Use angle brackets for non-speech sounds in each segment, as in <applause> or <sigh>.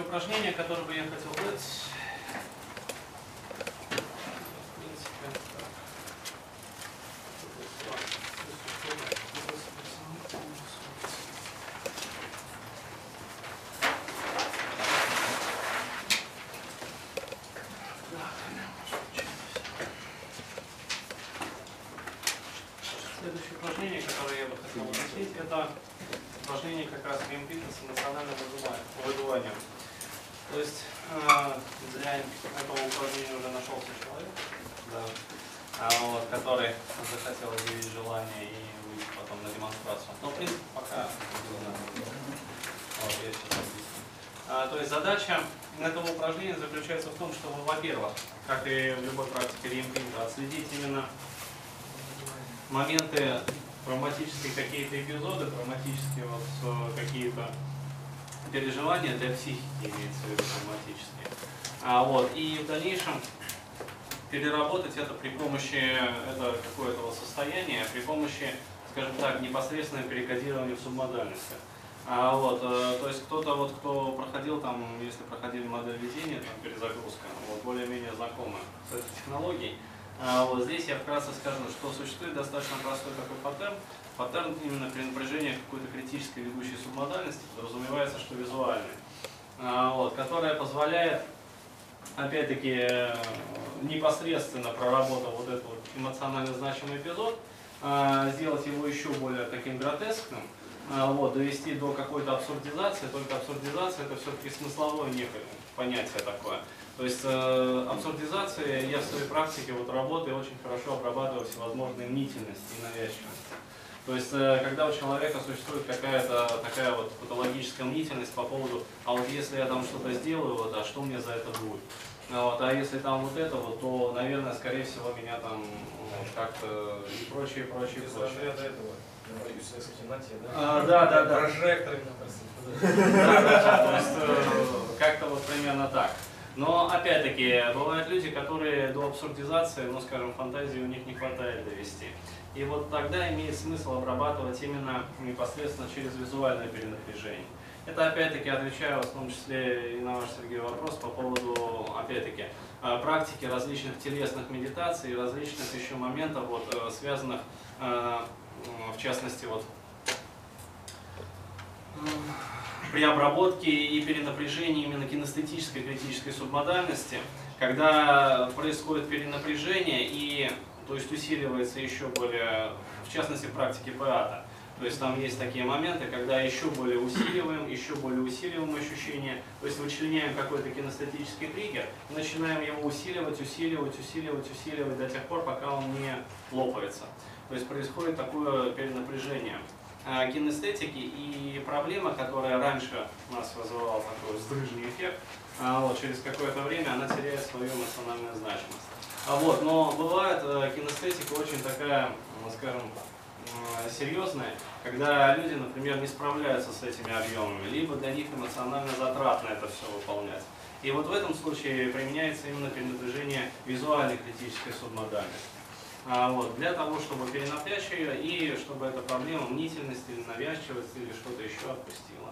Упражнение, которое бы я хотел дать. В принципе, так. Следующее упражнение, которое я бы хотел объяснить, это упражнение как раз ремпита с эмоциональным выдува- выдуванием. То есть э, для этого упражнения уже нашелся человек, да, а, вот, который захотел изъявить желание и выйти потом на демонстрацию. Но в принципе пока не надо. Вот, я сейчас объясню. А, то есть задача этого упражнения заключается в том, чтобы, во-первых, как и в любой практике ремпинта, отследить именно моменты, травматические какие-то эпизоды, травматические вот какие-то переживания для психики имеется в виду травматические. А, вот, и в дальнейшем переработать это при помощи это какое-то вот состояние, при помощи, скажем так, непосредственного перекодирования в субмодальности. А, вот, э, то есть кто-то, вот, кто проходил там, если проходили модель везения, там перезагрузка, вот, более-менее знакомы с этой технологией, а, вот здесь я вкратце скажу, что существует достаточно простой такой паттерн. Паттерн именно при напряжении какой-то критической ведущей субмодальности подразумевается, что визуальный, а, вот, которая позволяет, опять-таки, э, непосредственно проработав вот этот вот эмоционально значимый эпизод, а, сделать его еще более таким гротескным, а, вот, довести до какой-то абсурдизации, только абсурдизация это все-таки смысловое некое понятие такое. То есть э, абсурдизация, я в своей практике вот работы очень хорошо обрабатываю всевозможные мнительности и навязчивости. То есть, э, когда у человека существует какая-то такая вот патологическая мнительность по поводу, а вот если я там что-то сделаю, вот, а что мне за это будет? А Вот, а если там вот это вот, то, наверное, скорее всего, меня там вот, как-то и прочее, прочее, Из прочее. разряда этого? А, да, да, да. Прожекторами <laughs> да, да, то есть э, как-то вот примерно так. Но опять-таки бывают люди, которые до абсурдизации, ну скажем, фантазии у них не хватает довести. И вот тогда имеет смысл обрабатывать именно непосредственно через визуальное перенапряжение. Это опять-таки отвечаю в том числе и на ваш, Сергей, вопрос по поводу, опять-таки, э, практики различных телесных медитаций, различных еще моментов, вот, э, связанных, э, в частности, вот, при обработке и перенапряжении именно кинестетической критической субмодальности, когда происходит перенапряжение и то есть усиливается еще более, в частности, в практике ПАТа. То есть там есть такие моменты, когда еще более усиливаем, еще более усиливаем ощущение, то есть вычленяем какой-то кинестетический триггер начинаем его усиливать, усиливать, усиливать, усиливать до тех пор, пока он не лопается. То есть происходит такое перенапряжение а, кинестетики и проблема, которая раньше у нас вызывала такой вздрыжный эффект, а, вот, через какое-то время она теряет свою эмоциональную значимость. А вот, но бывает э, кинестетика очень такая, ну, скажем, э, серьезная, когда люди, например, не справляются с этими объемами, либо для них эмоционально затратно это все выполнять. И вот в этом случае применяется именно перенапряжение визуальной критической субмодальности. А, вот, для того, чтобы перенапрячь ее и чтобы эта проблема мнительности навязчивости или что-то еще отпустила.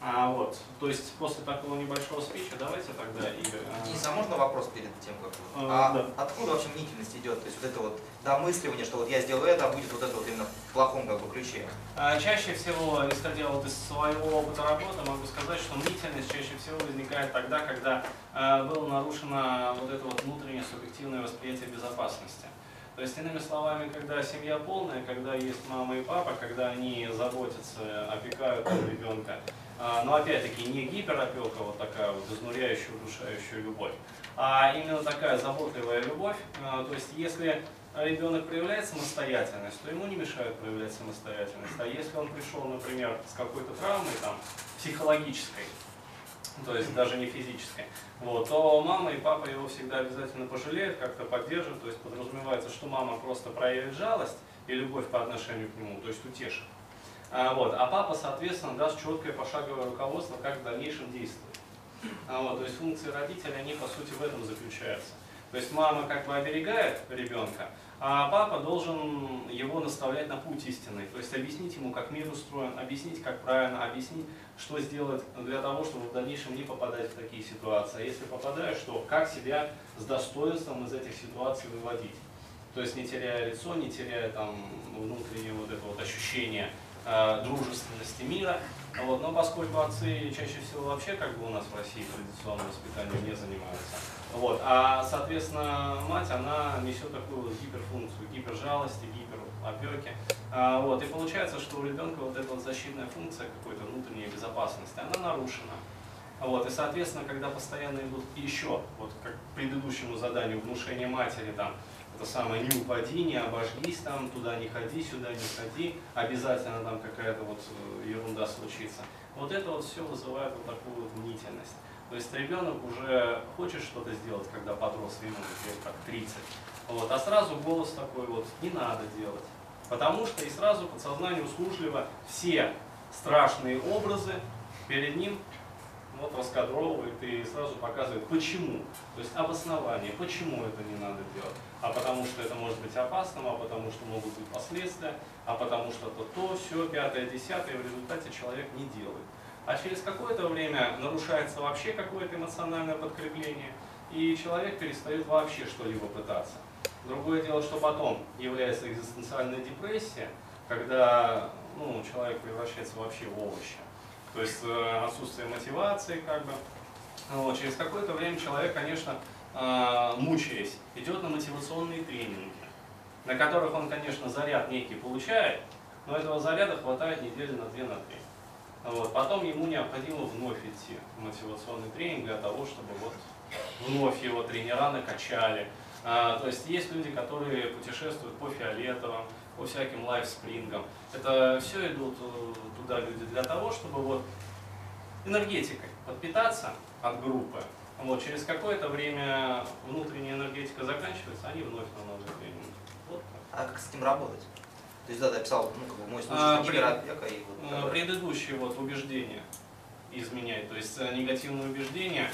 А, вот, то есть после такого небольшого спича давайте тогда, Игорь. а, Денис, а можно вопрос перед тем, как? А, А да. откуда вообще мнительность идет? То есть вот это вот домысливание, что вот я сделаю это, а будет вот это вот именно в плохом как бы ключе. А, Чаще всего, исходя вот из своего опыта работы, могу сказать, что мнительность чаще всего возникает тогда, когда а, было нарушено вот это вот внутреннее субъективное восприятие безопасности. То есть, иными словами, когда семья полная, когда есть мама и папа, когда они заботятся, опекают ребенка, но опять-таки не гиперопека, вот такая вот изнуряющая, удушающая любовь, а именно такая заботливая любовь. А, То есть, если ребенок проявляет самостоятельность, то ему не мешают проявлять самостоятельность. А если он пришел, например, с какой-то травмой там, психологической, то есть даже не физической, вот, то мама и папа его всегда обязательно пожалеют, как-то поддержат, то есть подразумевается, что мама просто проявит жалость и любовь по отношению к нему, то есть утешит. А, вот, а папа, соответственно, даст четкое пошаговое руководство, как в дальнейшем действовать. А, вот, то есть функции родителей, они по сути в этом заключаются. То есть мама как бы оберегает ребенка, а папа должен его наставлять на путь истинный. То есть объяснить ему, как мир устроен, объяснить, как правильно, объяснить, что сделать для того, чтобы в дальнейшем не попадать в такие ситуации. А если попадаешь, то как себя с достоинством из этих ситуаций выводить. То есть не теряя лицо, не теряя там внутреннее вот это вот ощущение дружественности мира. Вот. Но поскольку отцы чаще всего вообще как бы у нас в России традиционным воспитанием не занимаются, вот. а соответственно мать, она несет такую вот гиперфункцию, гипержалости, гиперопеки. А, вот. И получается, что у ребенка вот эта вот защитная функция какой-то внутренней безопасности, она нарушена. Вот, и, соответственно, когда постоянно идут еще, вот как к предыдущему заданию, внушение матери, там, это самое, не упади, не обожгись, там, туда не ходи, сюда не ходи, обязательно там какая-то вот э, ерунда случится. Вот это вот все вызывает вот такую вот мнительность. То есть ребенок уже хочет что-то сделать, когда подрос, ему лет как 30, вот, а сразу голос такой вот, не надо делать. Потому что и сразу подсознание услужливо все страшные образы перед ним вот раскадровывает и сразу показывает, почему. То есть обоснование, почему это не надо делать. А потому что это может быть опасным, а потому что могут быть последствия, а потому что то, то, все, пятое, десятое, в результате человек не делает. А через какое-то время нарушается вообще какое-то эмоциональное подкрепление, и человек перестает вообще что-либо пытаться. Другое дело, что потом является экзистенциальная депрессия, когда ну, человек превращается вообще в овощи. То есть э, отсутствие мотивации, как бы. Вот, через какое-то время человек, конечно, э, мучаясь, идет на мотивационные тренинги, на которых он, конечно, заряд некий получает, но этого заряда хватает недели на две, на три. Вот. Потом ему необходимо вновь идти в мотивационный тренинг для того, чтобы вот вновь его тренера накачали. А, то есть есть люди, которые путешествуют по фиолетовым, по всяким лайфспрингам. Это все идут э, туда люди для того, чтобы вот энергетикой подпитаться от группы. Вот, через какое-то время внутренняя энергетика заканчивается, они вновь на новый тренинг. Вот так. А как с этим работать? То есть да, ты описал, ну, как бы мой случай, а, гиперопека и вот... Э, предыдущие вот убеждения изменять, то есть э, негативные убеждения,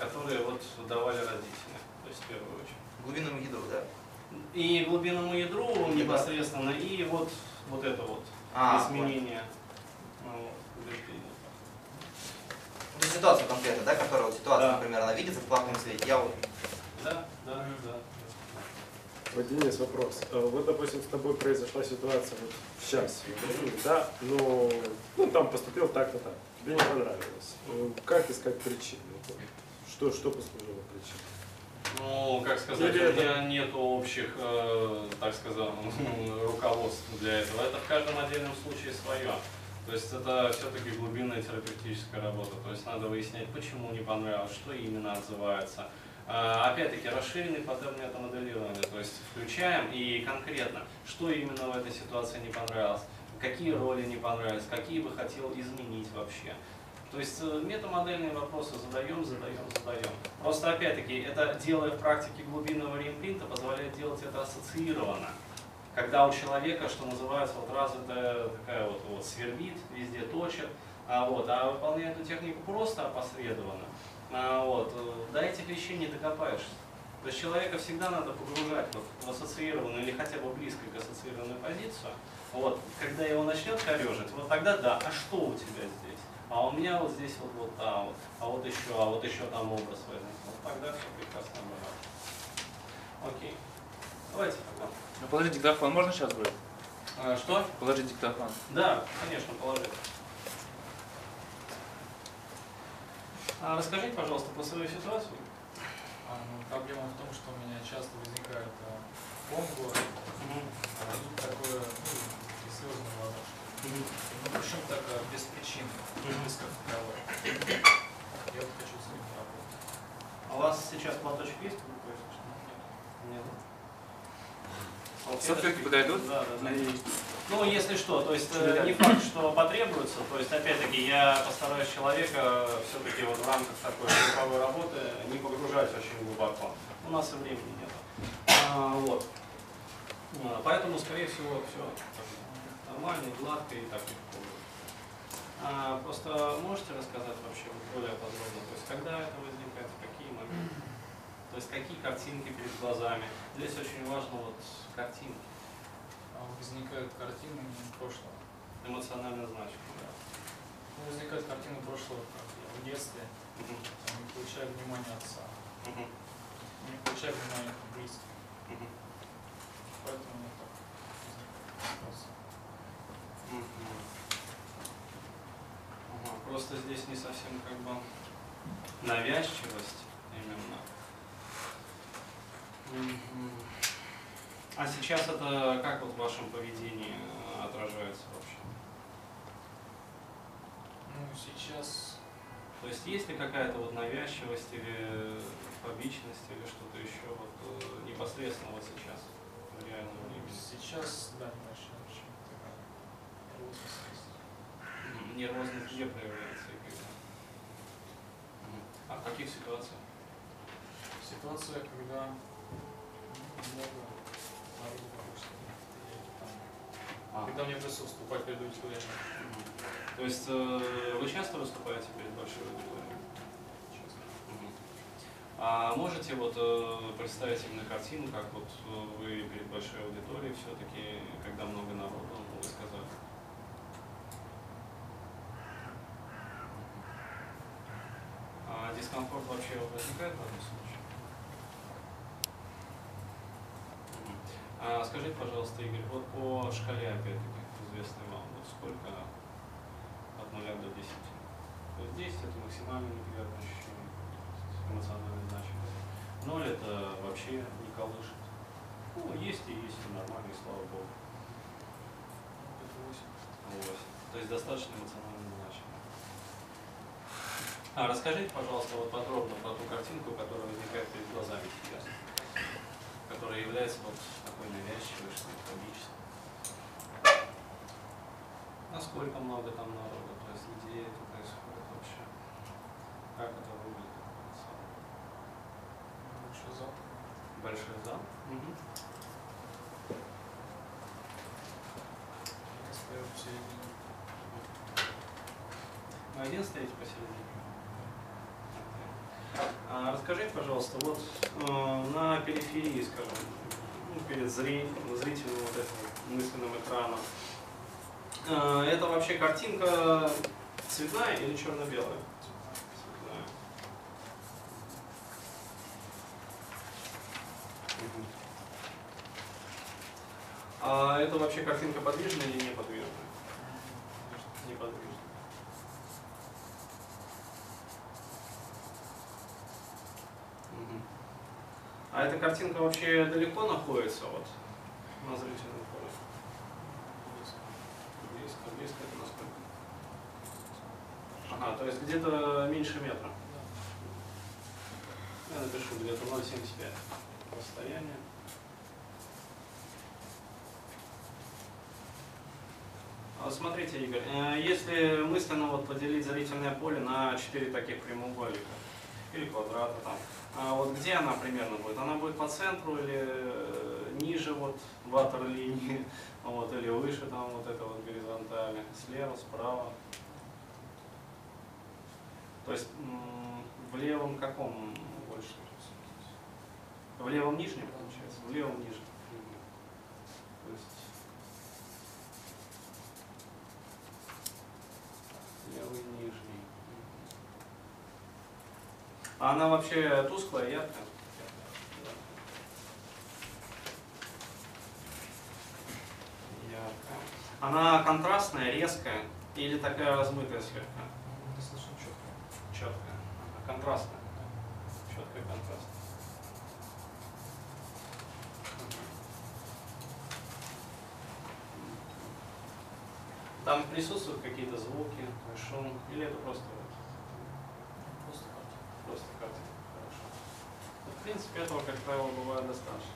которые вот давали родители, то есть в первую очередь. Глубинному ядру, да? И глубинному ядру непосредственно, и вот, вот это вот А, изменение убеждений. Ну, ситуация конкретно, да, которая вот ситуация, Да. например, она видится в плохом свете. Я вот Да, да, да. Вот, Денис, вопрос. Э, Вот, допустим, с тобой произошла ситуация вот сейчас, да, но ну, там поступил так-то так, тебе не понравилось. Э, Как искать причины? Что, что послужило? Ну, как сказать, Или у меня нет общих, э, так сказать, <laughs> руководств для этого. Это в каждом отдельном случае свое. То есть это все-таки глубинная терапевтическая работа. То есть надо выяснять, почему не понравилось, что именно отзывается. А, Опять-таки, расширенный паттерн метамоделирования. То есть включаем и конкретно, что именно в этой ситуации не понравилось, какие роли не понравились, какие бы хотел изменить вообще. То есть э, метамодельные вопросы задаем, задаем, задаем. Просто опять-таки, это делая в практике глубинного реимпринта, позволяет делать это ассоциированно. Когда у человека, что называется, вот развитая такая вот, вот свербит, везде точит, а, вот, а выполняя эту технику просто опосредованно, а, вот, э, до этих вещей не докопаешься. То есть человека всегда надо погружать вот в ассоциированную или хотя бы близко к ассоциированную позицию. Вот, когда его начнет корежить, вот тогда да, а что у тебя здесь? А у меня вот здесь вот, вот, а вот, а вот еще, а вот еще там образ возник. Вот тогда все прекрасно бывает. Окей. Давайте тогда. Ну, положить диктофон можно сейчас будет? А, что? Положить диктофон. Да, конечно, положи. А расскажите, пожалуйста, про свою ситуацию. А, ну, проблема в том, что у меня часто возникает а, ком в городе, а тут такое, ну, депрессивное вообще. Ну, причем так а, без причины, без как таковой. Я вот хочу с ним работать. А у вас сейчас платочек есть? Что Нет. Нет. Салфетки подойдут? Да, да, да. Ну, если что, то есть э, не факт, что потребуется, то есть опять-таки я постараюсь человека все-таки вот в рамках такой групповой работы не погружать очень глубоко. У нас и времени нет. А, вот. А, Поэтому, скорее всего, все нормально, гладко и так будет. А, просто можете рассказать вообще более подробно, то есть когда это возникает, в какие моменты? То есть какие картинки перед глазами. Здесь очень важно вот картинки, А возникают картины прошлого. эмоционально значимые. Ну, возникают картины прошлого, как я в детстве там, не получаю внимания отца, Мгм. не получаю внимания близких. Мгм. Поэтому вот так возникает. Мгм. Ага, Просто здесь не совсем как бы навязчивость именно. А сейчас это как вот в вашем поведении э, отражается вообще? Ну, сейчас То есть есть ли какая-то вот навязчивость или фобичность или что-то еще вот э, непосредственно вот сейчас в реальном времени? Сейчас, да, небольшая очень такая нервозность где проявляется и когда? Мгм. А в каких ситуациях? Ситуация, когда много народу вокруг, А. когда мне придется выступать перед аудиторией. То есть э, вы часто выступаете перед большой аудиторией? Мгм. А можете вот э, представить именно картину, как вот э, вы перед большой аудиторией все-таки, когда много народу, ну, вы сказали? А дискомфорт вообще возникает в этом случае? А скажите, пожалуйста, Игорь, вот по шкале, опять-таки, известной вам, вот сколько от 0 до 10? То есть 10 это максимально неприятное ощущение, эмоциональная значимость. 0 это вообще не колышет. Ну, есть и есть, и нормально, и слава богу. Это восемь. 8. То есть достаточно эмоционально значимо. А расскажите, пожалуйста, вот подробно про ту картинку, которая возникает перед глазами сейчас, которая является вот такой навязчивой, что ли, комической. Насколько много там народа, то есть где это происходит вообще? Как это выглядит? Большой зал. Большой зал? Вы один стоите посередине? Расскажите, пожалуйста, вот э, на периферии, скажем, ну, перед зри- зрительным вот этим мысленным экраном, э, это вообще картинка цветная или черно-белая? Цветная. А это вообще картинка подвижная или неподвижная? Неподвижная. А эта картинка вообще далеко находится вот на зрительном поле? Близко, близко это насколько? Ага, то есть где-то меньше метра. Я напишу где-то 0,75 расстояние. А, Смотрите, Игорь, э, если мысленно вот поделить зрительное поле на четыре таких прямоугольника или квадрата там, а вот где она примерно будет? Она будет по центру или э, ниже вот ватерлинии, <laughs> вот, или выше там вот это вот горизонтали, слева, справа? То есть в левом каком больше? В левом нижнем получается? В левом нижнем. Мгм. То есть левый нижний. Мгм. А она вообще тусклая, яркая? Яркая. Она контрастная, резкая или такая размытая слегка? Ну, Достаточно четко. Четкая. Ага, контрастная. Четкая контрастная. Там присутствуют какие-то звуки, шум, или это Просто карта. Просто картинка, хорошо. Ну, В принципе, этого, как правило, бывает достаточно.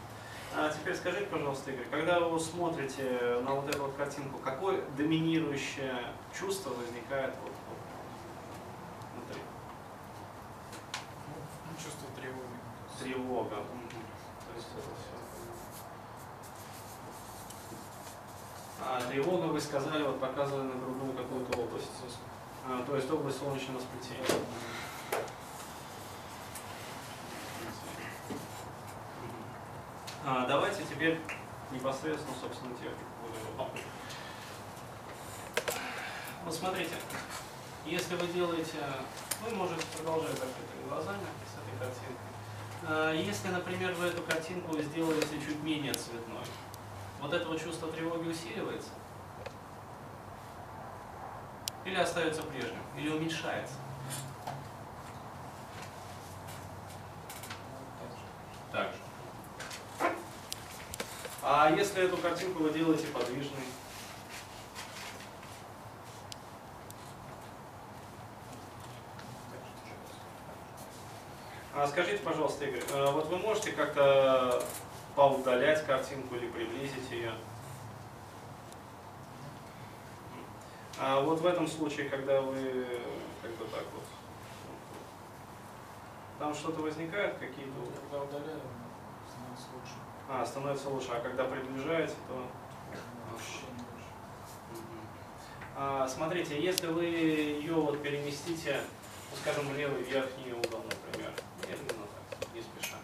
А теперь скажите, пожалуйста, Игорь, когда вы смотрите на вот эту вот картинку, какое доминирующее чувство возникает вот, вот внутри? Ну, чувство тревоги. Тревога. Мгм. То есть это все. А тревога, вы сказали, вот показывали на грудную какую-то область. А, то есть область солнечного сплетения. А, давайте теперь непосредственно, собственно, технику выполнять. Вот смотрите, если вы делаете, вы можете продолжать закрытыми глазами с этой картинкой. А, Если, например, вы эту картинку сделаете чуть менее цветной, вот это вот чувство тревоги усиливается? Или остается прежним? Или уменьшается? Так же. А если эту картинку вы делаете подвижной? А скажите, пожалуйста, Игорь, э, вот вы можете как-то поудалять картинку или приблизить ее? А вот в этом случае, когда вы как бы так вот, там что-то возникает, какие-то... Когда удаляем, становится лучше. А, становится лучше, а когда приближаете, то... А, смотрите, если вы ее вот переместите, ну, скажем, в левый верхний угол, например, медленно так, не спеша.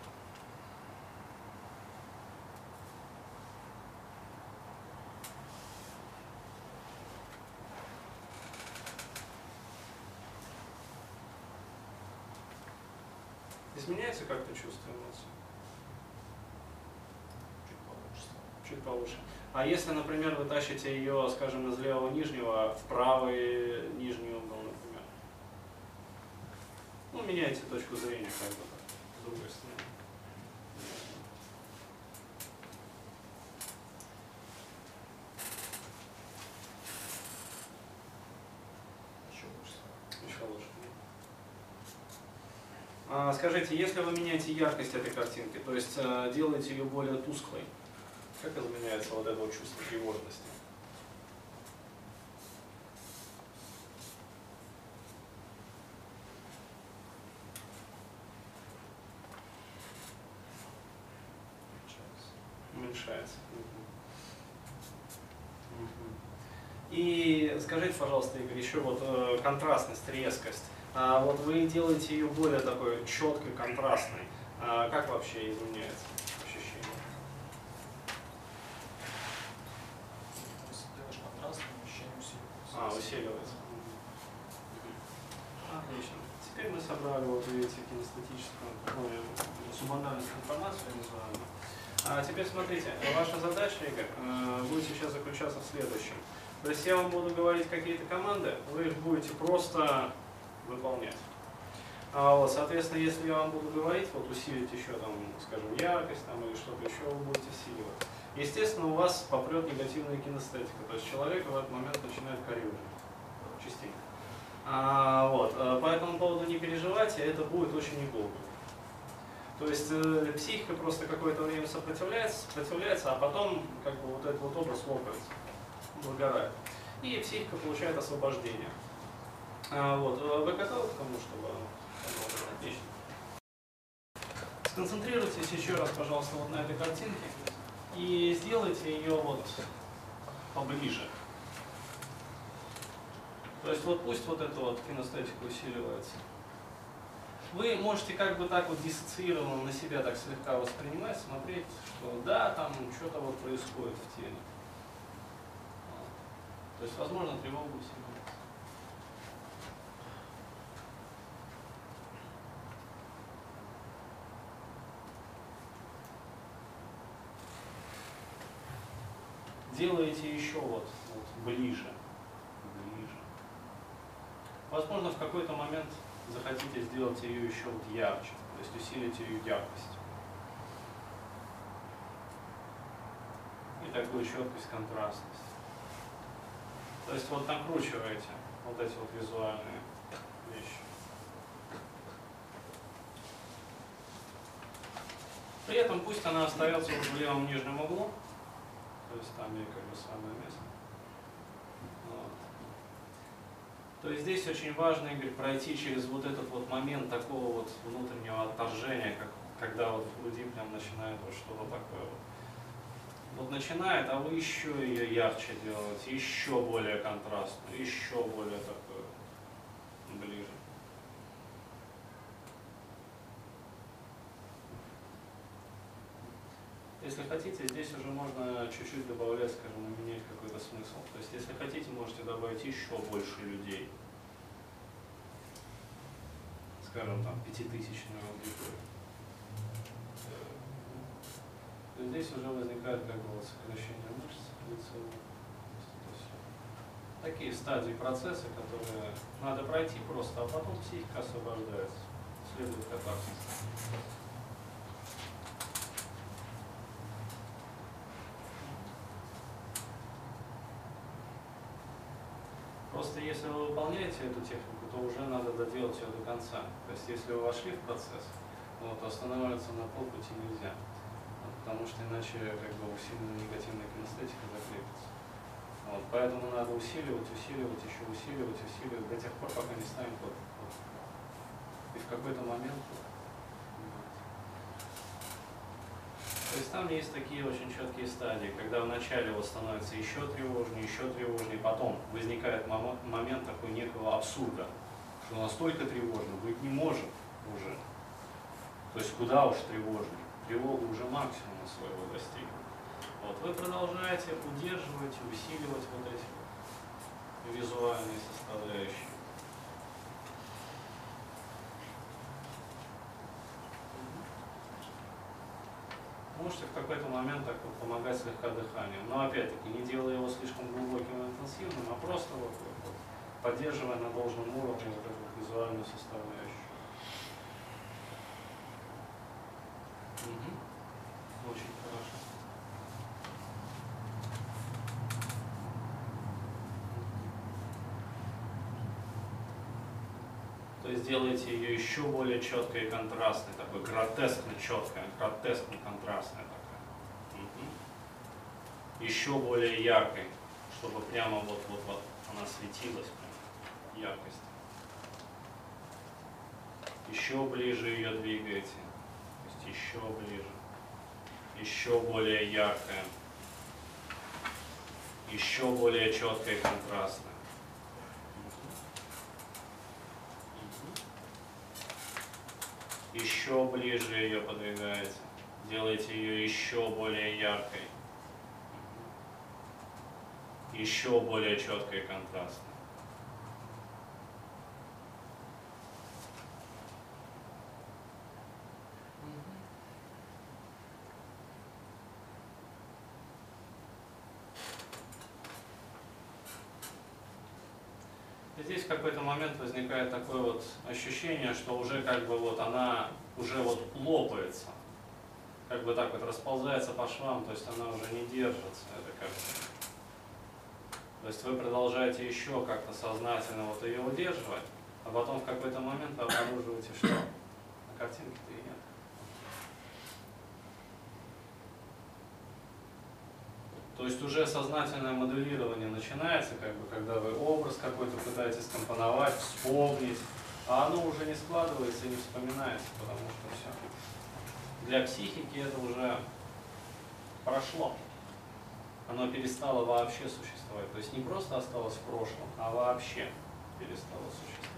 Изменяется как-то чувство эмоций? Чуть получше стало. Чуть получше. А если, например, вы тащите ее, скажем, из левого нижнего в правый нижний угол, например? Ну, меняете точку зрения, как бы так, с другой стороны. А, скажите, если вы меняете яркость этой картинки, то есть э, делаете ее более тусклой, как изменяется вот это вот чувство тревожности? Уменьшается. И скажите, пожалуйста, Игорь, еще вот э, контрастность, резкость. А вот вы делаете ее более такой четкой, контрастной. А как вообще изменяется ощущение? Если делаешь контрастным, ощущение усиливается. А, усиливается. Мгм. Отлично. Теперь мы собрали, вот видите, кинестетическую, ой, субмодальную информацию визуальную. А теперь смотрите, ваша задача, Игорь, э, будет сейчас заключаться в следующем. То есть я вам буду говорить какие-то команды, вы их будете просто выполнять. А вот, соответственно, если я вам буду говорить, вот усилить еще там, скажем, яркость там, или что-то еще, вы будете усиливать. Естественно, у вас попрет негативная кинестетика, то есть человек в этот момент начинает коррюжить частенько. А, вот, э, по этому поводу не переживайте, это будет очень неглубоко. То есть э, психика просто какое-то время сопротивляется, сопротивляется, а потом как бы вот этот вот образ лопается, выгорает. И психика получает освобождение. А, вот, э, вы готовы к тому, чтобы? Отлично. Сконцентрируйтесь еще раз, пожалуйста, вот на этой картинке и сделайте ее вот поближе. То есть вот пусть вот эта вот кинестетика усиливается. Вы можете как бы так вот диссоциированно на себя так слегка воспринимать, смотреть, что да, там что-то вот происходит в теле. То есть, возможно, тревога усиливается. Делаете еще вот, вот ближе, ближе. Возможно, в какой-то момент захотите сделать ее еще вот ярче, то есть усилить ее яркость. И такую четкость, контрастность. То есть вот накручиваете вот эти вот визуальные вещи. При этом пусть она остается в левом нижнем углу, то есть там ей как бы самое место. Вот. То есть здесь очень важно, Игорь, пройти через вот этот вот момент такого вот внутреннего отторжения, как, когда вот в груди прям начинает вот что-то такое вот. Вот начинает, а вы еще ее ярче делаете, еще более контрастную, еще более такое ближе. И Если хотите, здесь уже можно чуть-чуть добавлять, скажем, менять какой-то смысл. То есть, если хотите, можете добавить еще больше людей. Скажем, там, пятитысячную аудиторию. То здесь уже возникает как бы вот сокращение мышц это Такие стадии процесса, которые надо пройти просто, а потом психика освобождается. Следует катарсис. Просто если вы выполняете эту технику, то уже надо доделать ее до конца. То есть если вы вошли в процесс, вот, то останавливаться на полпути нельзя. Вот, потому что иначе как бы усиленная негативная кинестетика закрепится. Вот, поэтому надо усиливать, усиливать, еще усиливать, усиливать до тех пор, пока не станет вот, вот. И в какой-то момент вот, То есть там есть такие очень четкие стадии, когда вначале вот становится еще тревожнее, еще тревожнее, потом возникает момент такой некого абсурда, что настолько тревожно быть не может уже. То есть куда уж тревожнее. Тревога уже максимума своего достигла. Вот вы продолжаете удерживать усиливать вот эти визуальные составляющие. Можете в какой-то момент так вот помогать слегка дыханием. Но опять-таки не делая его слишком глубоким и интенсивным, а просто вот, вот, поддерживая на должном уровне вот эту визуальную составляющую. Мгм. Очень хорошо. То есть делаете ее еще более четкой и контрастной, такой гротескно четкой, гротескно контрастной такая. Еще более яркой, чтобы прямо вот вот вот она светилась прям яркость. Еще ближе ее двигаете, то есть еще ближе, еще более яркая, еще более четкая и контрастная. Еще ближе ее подвигаете. Делаете ее еще более яркой. Еще более четкой и контрастной. И Здесь в какой-то момент возникает такое вот ощущение, что уже как бы вот она уже вот лопается, как бы так вот расползается по швам, то есть она уже не держится, это как. То есть вы продолжаете еще как-то сознательно вот ее удерживать, а потом в какой-то момент вы обнаруживаете, что на картинке-то и нет. То есть уже сознательное моделирование начинается, как бы, когда вы образ какой-то пытаетесь компоновать, вспомнить, а оно уже не складывается и не вспоминается, потому что все. Для психики это уже прошло. Оно перестало вообще существовать. То есть не просто осталось в прошлом, а вообще перестало существовать.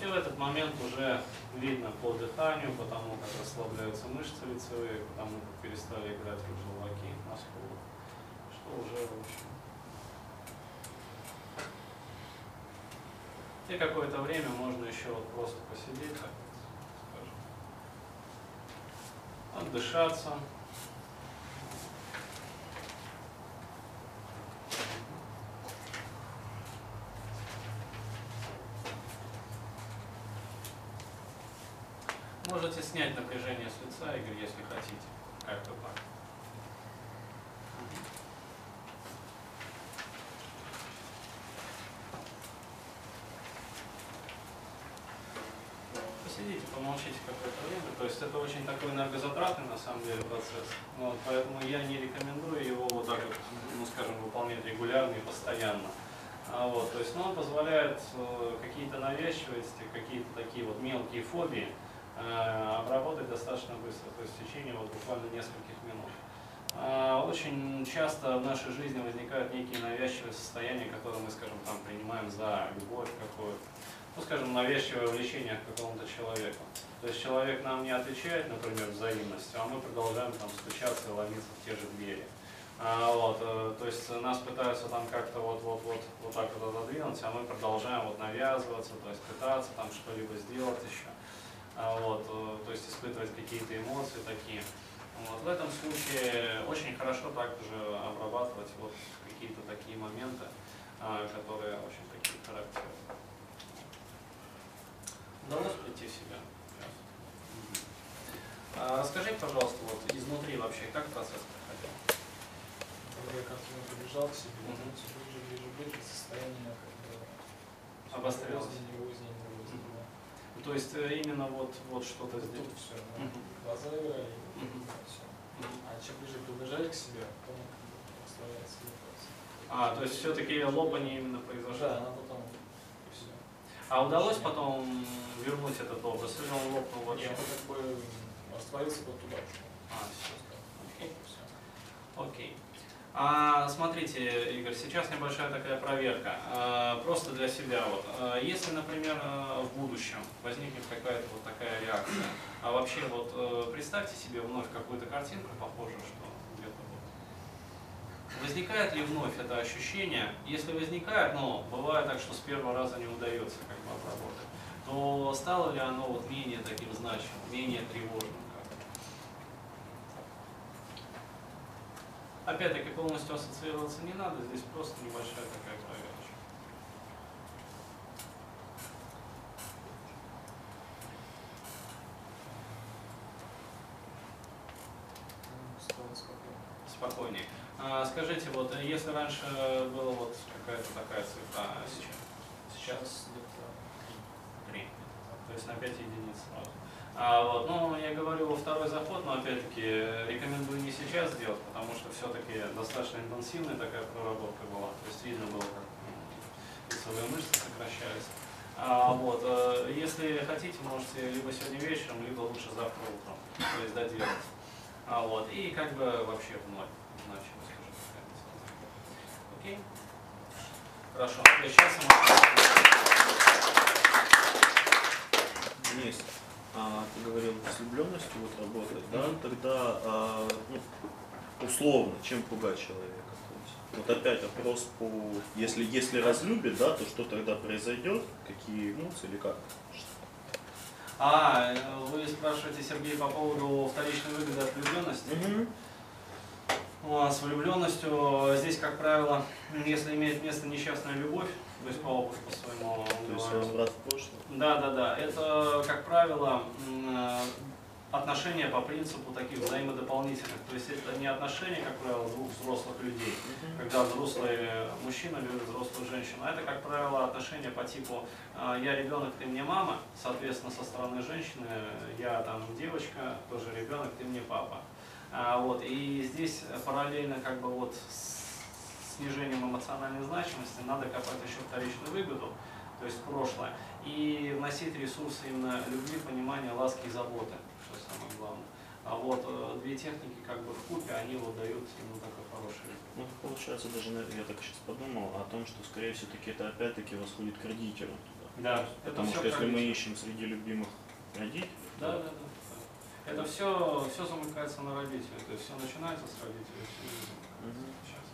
И в этот момент уже видно по дыханию, потому как расслабляются мышцы лицевые, потому как перестали играть в желваки на скулах, что уже в общем. И какое-то время можно еще вот просто посидеть, так вот, скажем, отдышаться. Можете снять напряжение с лица, Игорь, если хотите. Как-то так. Посидите, помолчите какое-то время. То есть это очень такой энергозатратный на самом деле процесс. Вот, поэтому я не рекомендую его вот так вот, ну скажем, выполнять регулярно и постоянно. А вот, то есть ну, он позволяет э, какие-то навязчивости, какие-то такие вот мелкие фобии э, обработать достаточно быстро, то есть в течение вот буквально нескольких минут. А, Очень часто в нашей жизни возникают некие навязчивые состояния, которые мы, скажем, там принимаем за любовь какую-то. Ну скажем, навязчивое влечение к какому-то человеку. То есть человек нам не отвечает, например, взаимностью, а мы продолжаем там стучаться и ломиться в те же двери. А, вот, э, то есть нас пытаются там как-то вот, вот, вот, вот так вот отодвинуть, а мы продолжаем вот навязываться, то есть пытаться там что-либо сделать еще. А, вот, э, то есть испытывать какие-то эмоции такие. Вот, в этом случае очень хорошо также обрабатывать вот какие-то такие моменты, а, которые очень такие характерные. Удалось прийти в себя? А, Расскажи, пожалуйста, вот изнутри вообще, как процесс проходил? Когда я как-то побежал к себе, Мгм. все ближе, ближе, ближе, состояние как бы... Обострялось. невознь, Мгм. да. Ну, То есть э, именно вот, вот что-то Вот здесь. Тут все, Мгм. глаза играли, Мгм. все. А чем ближе приближали к себе, потом как бы вопрос. А, то есть все-таки лопание именно произошло. Да, она потом и все. А удалось потом вернуть этот образ? Или он лопнул вообще? Я как бы растворился вот туда. А, все. Окей. Все. Окей. А, смотрите, Игорь, сейчас небольшая такая проверка. А, просто для себя. Вот. А, если, например, а, в будущем возникнет какая-то вот такая реакция, а вообще вот э, представьте себе вновь какую-то картинку похожую, что. Возникает ли вновь это ощущение? Если возникает, но бывает так, что с первого раза не удается как бы обработать, то стало ли оно вот менее таким значимым, менее тревожным? Опять-таки полностью ассоциироваться не надо, здесь просто небольшая такая спокойно. Спокойнее. А, скажите, вот э, если раньше была вот какая-то такая цифра, а сейчас? Сейчас где-то Три. То есть на 5 единиц сразу. А, вот, ну, я говорю во второй заход, но опять-таки э, рекомендую не сейчас делать, потому что все-таки достаточно интенсивная такая проработка была. То есть видно было, как лицевые мышцы сокращались. А, вот, э, если хотите, можете либо сегодня вечером, либо лучше завтра утром, то есть доделать. А, вот, и как бы вообще в ноль какая-то. Окей? Хорошо. Сейчас. Денис, а, ты говорил, с влюбленностью вот работать, да? Тогда а, ну, условно, чем пугать человека? Вот опять вопрос по, если, если разлюбит, да, то что тогда произойдет, какие эмоции или как? А, вы спрашиваете, Сергей, по поводу вторичной выгоды от влюбленности? А, С влюбленностью здесь, как правило, если имеет место несчастная любовь, то есть по по своему То есть возврат в прошлое? Да, да, да. Это, как правило, э, отношения по принципу таких взаимодополнительных. То есть это не отношения, как правило, двух взрослых людей, когда взрослый мужчина любит взрослую женщину. А это, как правило, отношения по типу э, «я ребенок, ты мне мама», соответственно, со стороны женщины «я там девочка, тоже ребенок, ты мне папа». А, вот, и здесь параллельно как бы вот с снижением эмоциональной значимости надо копать еще вторичную выгоду, то есть прошлое, и вносить ресурсы именно любви, понимания, ласки и заботы, что самое главное. А вот э, две техники как бы в купе, они вот дают ему такой хороший результат. Ну, получается, даже я так сейчас подумал о том, что, скорее все-таки это опять-таки восходит к родителям. Да, Потому что если мы ищем среди любимых родителей, Да, да, да. Это все, все замыкается на родителей, то есть все начинается с родителей. Мгм. Сейчас.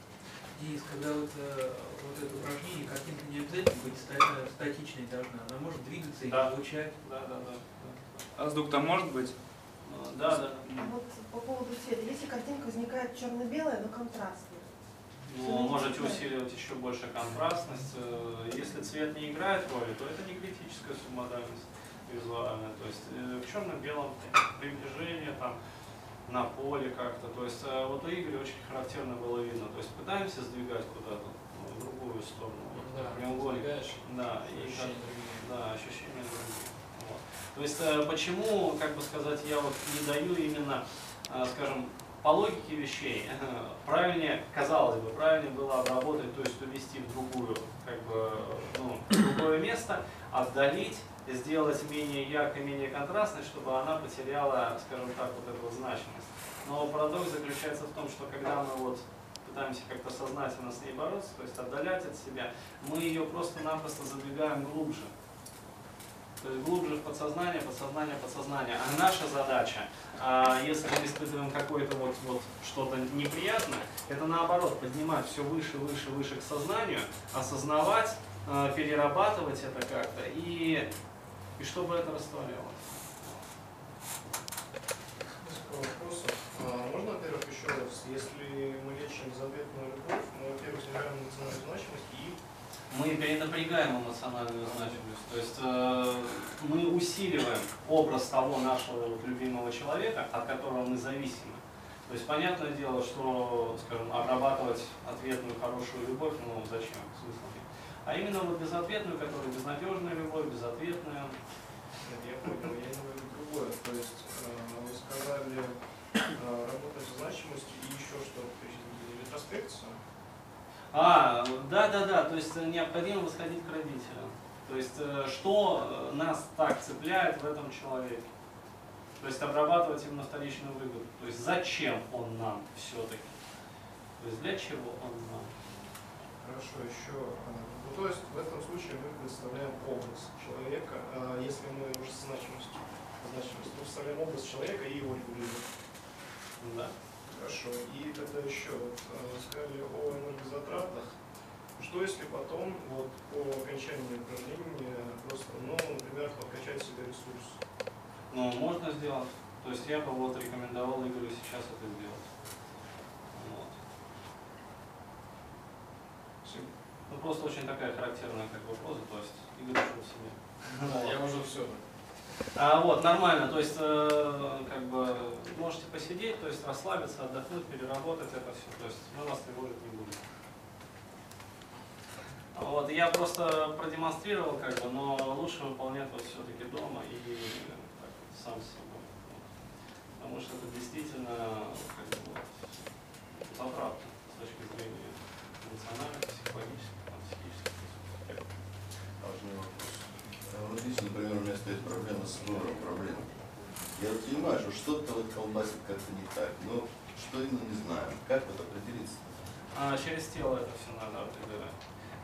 Денис, когда вот, э, вот это упражнение, картинка не обязательно быть ста- статичной должна, она может двигаться и Да. получать. Да, да, да. да, А звук там может быть? да. Да, да. А вот по поводу цвета. Если картинка возникает черно-белая, но контрастная. Ну, можете усиливать еще больше контрастность. Э, Если цвет не играет роли, то это не критическая субмодальность визуальная. То есть э, в черно-белом приближение там на поле как-то. То есть э, вот у Игоря очень характерно было видно. То есть пытаемся сдвигать куда-то ну, в другую сторону. Вот, Да, прямоугольник. сдвигаешь, Да, и как, ощущения другие. да, ощущения другие. Вот. То есть э, почему, как бы сказать, я вот не даю именно, э, скажем, по логике вещей, <laughs> правильнее, казалось бы, правильнее было обработать, то есть увести в другую, как бы, ну, в другое место, отдалить, сделать менее яркой, менее контрастной, чтобы она потеряла, скажем так, вот эту значимость. Но парадокс заключается в том, что когда мы вот пытаемся как-то сознательно с ней бороться, то есть отдалять от себя, мы ее просто-напросто задвигаем глубже. То есть глубже в подсознание, подсознание, подсознание. А наша задача, а, если мы испытываем какое-то вот, вот что-то неприятное, это наоборот, поднимать все выше, выше, выше к сознанию, осознавать, а, перерабатывать это как-то и, и чтобы это растворялось. Несколько вопросов. А, Можно, во-первых, еще раз, если мы лечим безответную любовь, мы, во-первых, снижаем эмоциональную значимость и мы перенапрягаем эмоциональную значимость. То есть э, мы усиливаем образ того нашего вот любимого человека, от которого мы зависимы. То есть понятное дело, что, скажем, обрабатывать ответную хорошую любовь, ну зачем, смысла. А именно вот безответную, которая безнадежная любовь, безответная. Нет, я понял, я не говорю другое. То есть э, вы сказали э, работать с значимостью и еще что-то. Ретроспекцию. А, да, да, да, то есть необходимо восходить к родителям. То есть э, что нас так цепляет в этом человеке? То есть обрабатывать именно вторичную выгоду. То есть зачем он нам все-таки? То есть для чего он нам? Хорошо, еще. Ну, то есть в этом случае мы представляем образ человека, а если мы уже с значимостью, значимостью, мы представляем образ человека и его регулируем. Да. Хорошо. И тогда еще вот вы сказали о энергозатратах. Что если потом, вот по окончании упражнения, просто, ну, например, подкачать себе ресурс? Ну, можно сделать. То есть я бы вот рекомендовал Игорю сейчас это сделать. Вот. Ну просто очень такая характерная как бы поза, то есть в себе. Да, я уже все. А, вот, нормально, то есть, э, как бы, можете посидеть, то есть, расслабиться, отдохнуть, переработать это все, то есть, мы вас тревожить не будем. Вот, я просто продемонстрировал, как бы, но лучше выполнять вот все-таки дома и так, сам с собой. Вот. Потому что это действительно, как бы, вот, заправка с точки зрения эмоциональной, психологической. А Вот здесь, например, у меня стоит проблема с выбором проблем. Я вот понимаю, что что-то вот колбасит как-то не так, но что именно не знаю. Как вот определиться? А через тело это все надо определять.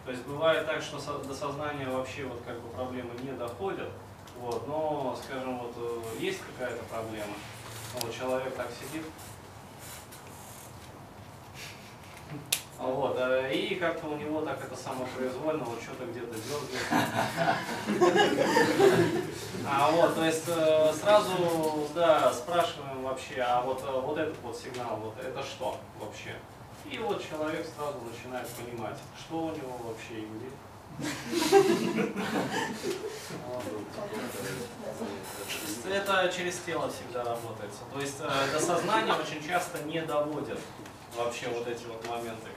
То есть бывает так, что до сознания вообще вот как бы проблемы не доходят, вот, но, скажем, вот э, есть какая-то проблема, ну, вот человек так сидит, а вот, э, и как-то у него так это самопроизвольно вот что-то где-то дергает. А вот, то есть э, сразу, да, спрашиваем вообще, а вот, э, вот этот вот сигнал, вот это что вообще? И вот человек сразу начинает понимать, что у него вообще и. Это через тело всегда работается. То есть до сознания очень часто не доводят вообще вот эти вот моменты.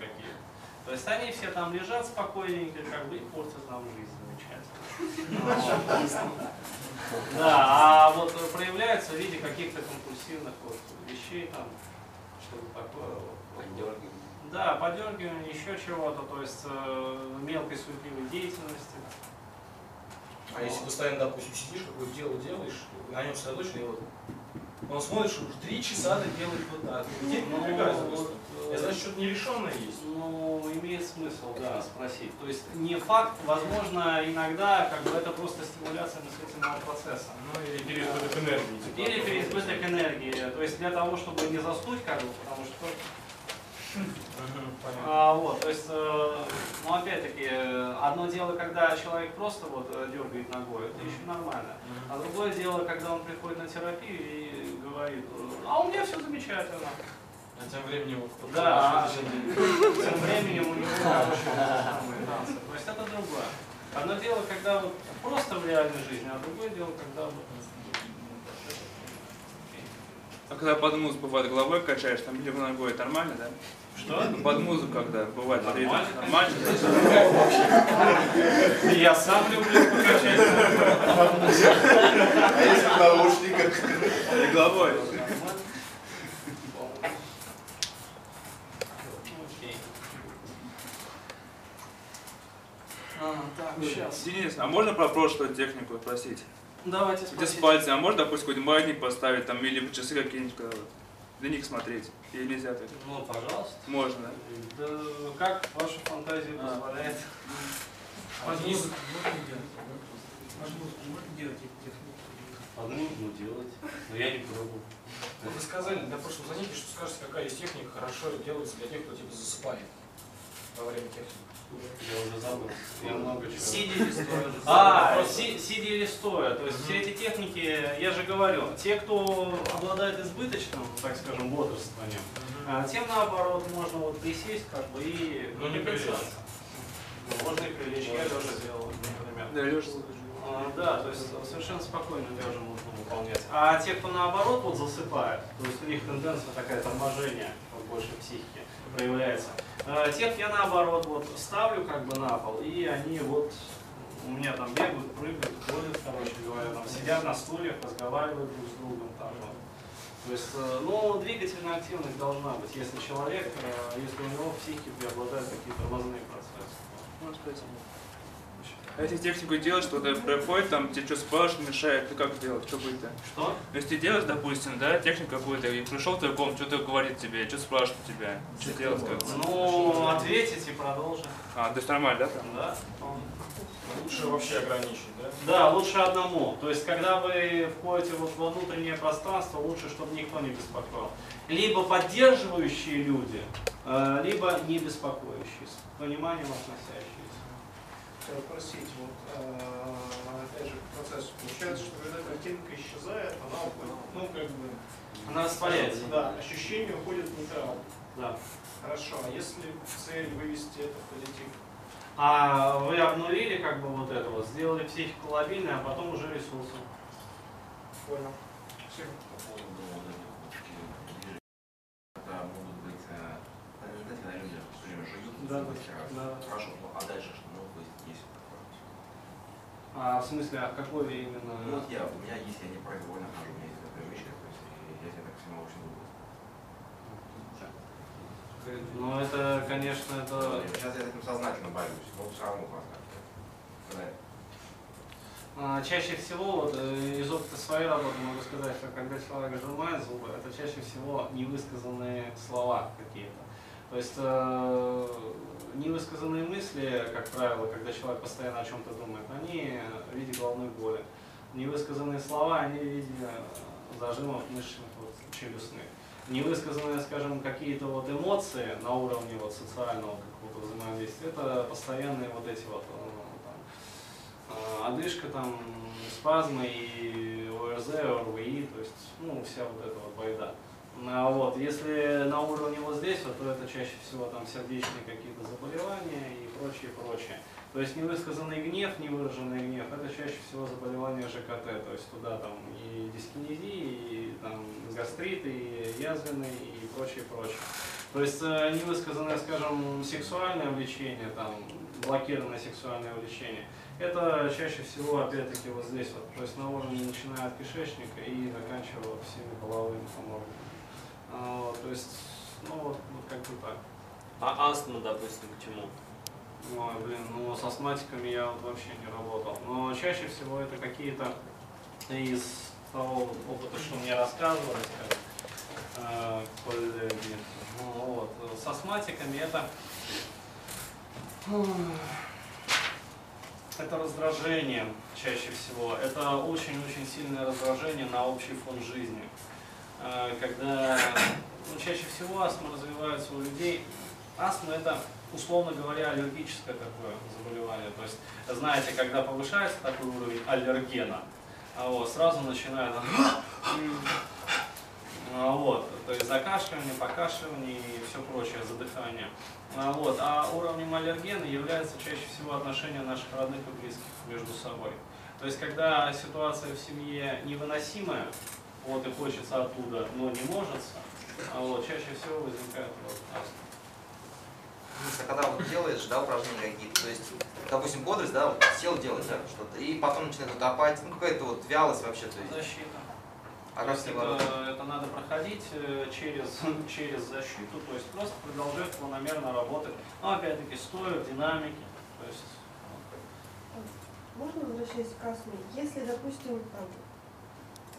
То есть они все там лежат спокойненько, как бы и портят нам жизнь замечательно. Да, а вот проявляется в виде каких-то компульсивных вот вещей там, что-то такое. Да, подергивание, еще чего-то, то есть э, мелкой суетливой деятельности. А если постоянно, допустим, сидишь, какое-то дело делаешь, на нем сосредоточен, и вот он смотрит, что уже три часа ты делаешь вот так. Где Ну, э, Я значит, что-то нерешенное есть. Ну, имеет смысл, да, спросить. То есть не факт, возможно, иногда как бы это просто стимуляция мыслительного процесса. Ну, или переизбыток энергии. типа. Или переизбыток энергии. То есть для того, чтобы не заснуть, как бы, потому что понятно. А, вот, то есть, э, ну опять-таки, одно дело, когда человек просто вот э, дергает ногой, это еще нормально. А другое дело, когда он приходит на терапию и говорит, а у меня все замечательно. А тем временем вот Да, конец тем временем у него <laughs> танцы. То есть это другое. Одно дело, когда вот просто в реальной жизни, а другое дело, когда вот... А когда под музыку бывает головой качаешь, там либо ногой, нормально, да? Что? Ну, Под музыку, когда бывает Нормально, нормально? Я сам люблю покачать. А если в наушниках? Головой. Окей. А, так, сейчас. Денис, а можно про прошлую технику спросить? Давайте Где с пальцем, а можно, допустим, какой-нибудь маятник поставить, там, или часы какие-нибудь, вот, на них смотреть? Или нельзя так? Ну, пожалуйста. Можно, да? Да как ваша фантазия А. позволяет. А Денис, Возможно, можно делать эти техники? Одну, ну, делать. Но я не пробовал. Вот вы сказали на прошлом занятии, что скажете, какая из техник хорошо делается для тех, кто типа засыпает во время техники. Я уже забыл. Я много чего. Сидя или стоя? А, си- сидя или стоя. То есть все эти техники, я же говорю, те, кто обладает избыточным, так скажем, бодрствованием, а, тем наоборот можно вот присесть как бы и Ну, не прикасаться. Ну, Можно и прилечь, я лежа делал, например. Да, Леша, А, Да, то есть совершенно спокойно лежа можно выполнять. А те, кто наоборот вот засыпает, то есть у них тенденция такая торможение вот, больше психики проявляется. А, Тех я наоборот вот ставлю как бы на пол, и они вот у меня там бегают, прыгают, ходят, короче говоря, там сидят на стульях, разговаривают друг с другом. Там, вот. То есть, э, ну, двигательная активность должна быть, если человек, э, если у него в психике преобладают какие-то тормозные процессы. А если технику делаешь, что-то проходит, там тебе что спрашивают, мешает, ты как делать, что будет-то? Что? Ну, если ты делаешь, допустим, да, технику какую-то, и пришел в твою комнату, что-то говорит тебе, что спрашивает тебя, что делать, как Ну, ответить и продолжить. А, то есть нормально, да? там? Да. Лучше вообще ограничить, да? Да, лучше одному. То есть, когда вы входите вот во внутреннее пространство, лучше, чтобы никто не беспокоил. Либо поддерживающие люди, э, либо не беспокоящиеся, к пониманию относящиеся. Хотел спросить, вот, э, опять же, к процессу. Получается, что когда картинка исчезает, она уходит, ну, как бы... Она растворяется. Да, ощущение уходит в нейтрал. Да. Хорошо, а если цель вывести это в позитив? А вы обнулили как бы вот это вот, сделали психику лобильной, а потом уже ресурсы. Понял. Спасибо. По поводу вот этих вот таких это могут быть, э, знаете, когда люди все время жуют, Да, зубы стирают. да. Хорошо, ну а дальше что? Ну, то есть есть такое. А в смысле, а какой именно? Ну вот я, у меня есть, я непроизвольно хожу, у меня есть привычка, то есть я себя так всегда очень люблю. Ну это, конечно, это... Сейчас я этим сознательно борюсь, но все равно. Когда А, Чаще всего, вот, э, из опыта своей работы могу сказать, что когда человек сжимает зубы, это чаще всего невысказанные слова какие-то. То есть э, невысказанные мысли, как правило, когда человек постоянно о чем-то думает, они в виде головной боли. Невысказанные слова, они в виде э, зажимов мышечных вот, челюстных. Невысказанные, скажем, какие-то вот эмоции на уровне вот социального какого-то взаимодействия, это постоянные вот эти вот э, там, а, одышка, там, спазмы и ОРЗ, ОРВИ, то есть, ну, вся вот эта вот байда. А вот, если на уровне вот здесь, вот, то это чаще всего там сердечные какие-то заболевания и прочее, прочее. То есть невысказанный гнев, невыраженный гнев, это чаще всего заболевания ЖКТ, то есть туда там и дискинезии, и там гастрит, и язвенный, и прочее, прочее. То есть э, невысказанное, скажем, сексуальное влечение, там, блокированное сексуальное влечение, это чаще всего, опять-таки, вот здесь вот, то есть на уровне начиная от кишечника и заканчивая всеми половыми органами. А, то есть, ну вот, вот как бы так. А астма, допустим, к чему? Ой, блин, ну с астматиками я вот вообще не работал. Но чаще всего это какие-то из того опыта, что мне рассказывали, скажем, э, коллеги. Ну, вот. С астматиками это это раздражение чаще всего. Это очень-очень сильное раздражение на общий фон жизни. Э, Когда ну, чаще всего астма развивается у людей. Астма это, условно говоря, аллергическое такое заболевание. То есть, знаете, когда повышается такой уровень аллергена, а вот, сразу начинает <coughs> а, вот, то есть закашливание, покашливание и все прочее, задыхание. А, вот, а уровнем аллергена является чаще всего отношения наших родных и близких между собой. То есть, когда ситуация в семье невыносимая, вот, и хочется оттуда, но не может, а вот, чаще всего возникает вот, астма. А когда вот делаешь, да, упражнения какие-то, то есть, допустим, бодрость, да, вот сел делать, да, что-то, и потом начинает утопать, ну, какая-то вот вялость вообще, то есть. Защита. А То есть это, это надо проходить э, через, <laughs> через защиту, то есть просто продолжать планомерно работать. Но опять-таки стоя в динамике. То есть, Можно возвращаясь к астме? Если, допустим, там,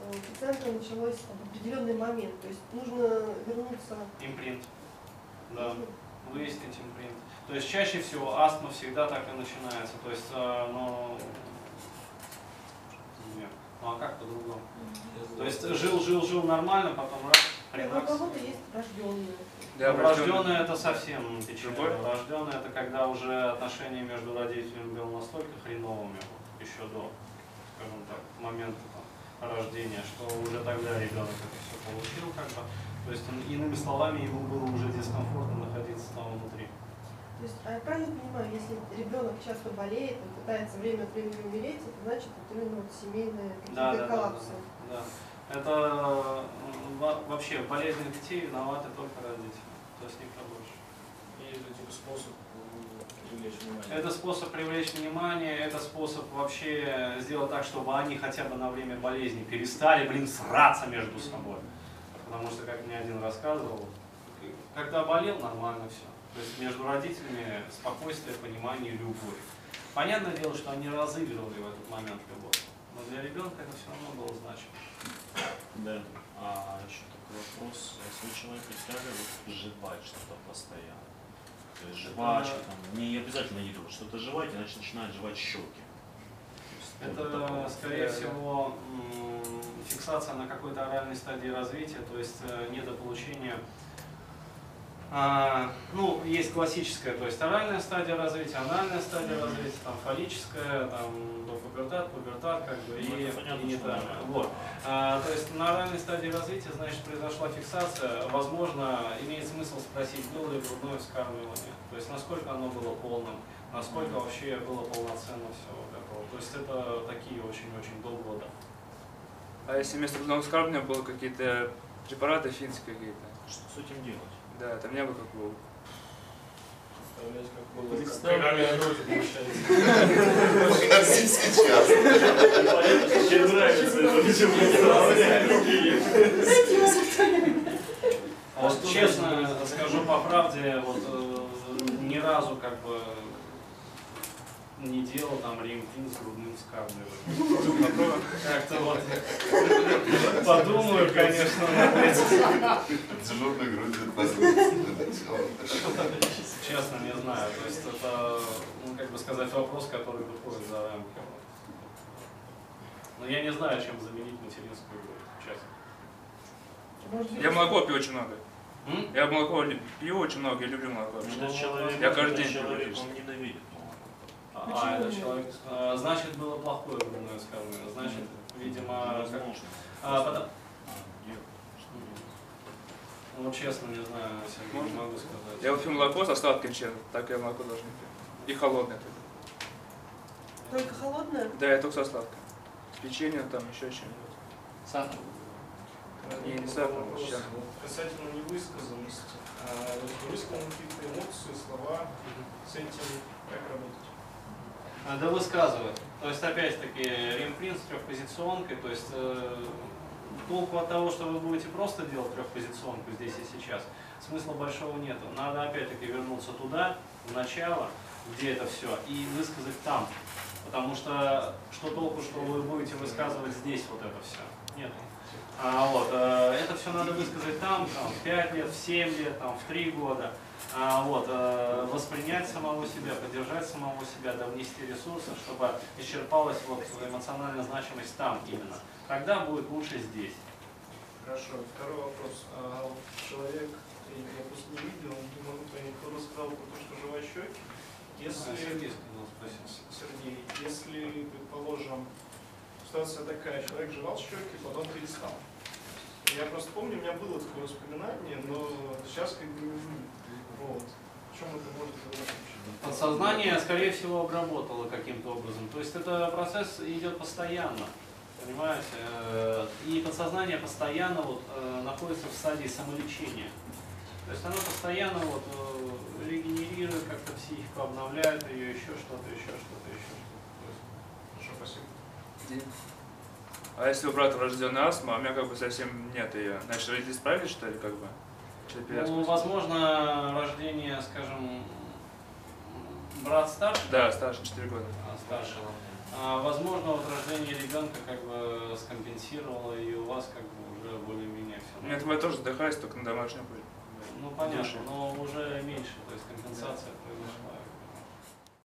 у пациента началось в определенный момент, то есть нужно вернуться... импринт. Да. Выяснить импринт. То есть чаще всего астма всегда так и начинается. То есть, э, ну, Ну а как по-другому? То есть жил, жил, жил нормально, потом раз, Ну, У хренакс. кого-то есть рожденные. Да, это совсем печально. Другой? Рожденный это когда уже отношения между родителями были настолько хреновыми, еще до, скажем так, момента рождения, что уже тогда ребенок это все получил, как бы. То есть, он- иными словами, ему было уже дискомфортно находиться там внутри. То есть, а я правильно понимаю, если ребенок часто болеет, он пытается время от времени умереть, это значит, это именно вот семейные Да, какие-то да, да, да, коллапсы. да. Это вообще болезни детей виноваты только родители, то есть никто больше. И это типа способ привлечь внимание. Это способ привлечь внимание, это способ вообще сделать так, чтобы они хотя бы на время болезни перестали, блин, сраться между собой. Потому что, как мне один рассказывал, когда болел, нормально все. То есть между родителями спокойствие, понимание, любовь. Понятное дело, что они разыгрывали в этот момент любовь. Но для ребенка это все равно было значимо. Да. А еще такой вопрос. Если у человека тяга вот жевать что-то постоянно. То есть жвачка, там, не обязательно еду, что-то жевать, иначе начинает жевать щеки. Это, скорее всего, фиксация на какой-то оральной стадии развития, то есть э, недополучение. Ну, есть классическая, то есть оральная стадия развития, анальная стадия развития, там фаллическая, там до пубертат, пубертат, как бы, Ну, и генитальная. Вот. А, то есть на оральной стадии развития, значит, произошла фиксация. Возможно, имеет смысл спросить, было ли грудное вскармливание, то есть насколько оно было полным, насколько вообще было полноценно все вот это. вот. То есть это такие очень-очень до года. А если вместо грудного вскармливания было какие-то препараты финские какие-то? Что с этим делать? Да, там не было как было. Представлять, как было, как получается. Покажи сейчас. Тебе нравится это, почему Вот честно скажу по правде, вот э, ни разу как бы не делал там ремпин с грудным вскармливанием. Как-то вот подумаю, конечно. Дежурной грудью. Честно, не знаю. То есть это, ну, как бы сказать, вопрос, который выходит за рамки. Но я не знаю, чем заменить материнскую грудь, честно. Я молоко пью очень много. М? Я молоко пью очень много, я люблю молоко. Человек, Я каждый день человек, пью. он ненавидит А, Почему это нет? человек, а, значит, было плохое грудное вскармливание. Значит, видимо, как- Возможно. а, потом- А, нет. ну, вот честно, не знаю, Сергей, не могу сказать. Я вот пью молоко со сладким чем, так я молоко должен пить. И холодное только. Только холодное? Да, я только со сладким. С печеньем там еще чем-нибудь. Сахар. Не, не сахар. Вот Касательно невысказанности. А, вот Высказаны какие-то эмоции, слова. С этим как работать? Да высказывать. То есть, опять-таки, ремпринт с трехпозиционкой, то есть э, толку от того, что вы будете просто делать трехпозиционку здесь и сейчас, смысла большого нету. Надо опять-таки вернуться туда, в начало, где это все, и высказать там. Потому что что толку, что вы будете высказывать здесь вот это все? Нет. А, вот, э, это все надо высказать там, там, в 5 лет, в 7 лет, там, в 3 года. А, вот, э, воспринять самого себя, поддержать самого себя, да внести ресурсы, чтобы исчерпалась вот эмоциональная значимость там именно. Тогда будет лучше здесь. Хорошо. Второй вопрос. А, человек, я просто не видел, понять, кто рассказал про то, что щеки. Если... Сергей сказал, спасибо. Сергей, если, предположим, ситуация такая, человек жевал щеки, потом перестал. Я просто помню, у меня было такое воспоминание, но сейчас как бы не будет. Вот. В чем это может быть? Подсознание, скорее всего, обработало каким-то образом. То есть это процесс идет постоянно. Понимаете? Э, И подсознание постоянно вот, э, находится в стадии самолечения. То есть оно постоянно вот, э, регенерирует как-то психику, обновляет ее, еще что-то, еще что-то, еще что-то. Хорошо, спасибо. А если у брата врожденная астма, а у меня как бы совсем нет ее. Значит, родители справились, что ли, как бы? Ну, возможно, рождение, скажем, брат старше, Да, старше 4 года. а, старше. А, возможно, вот рождение ребенка как бы скомпенсировало, и у вас как бы уже более-менее все. Нет, мы тоже задыхались, только на домашнем были. Ну понятно, Души. но уже меньше, то есть компенсация.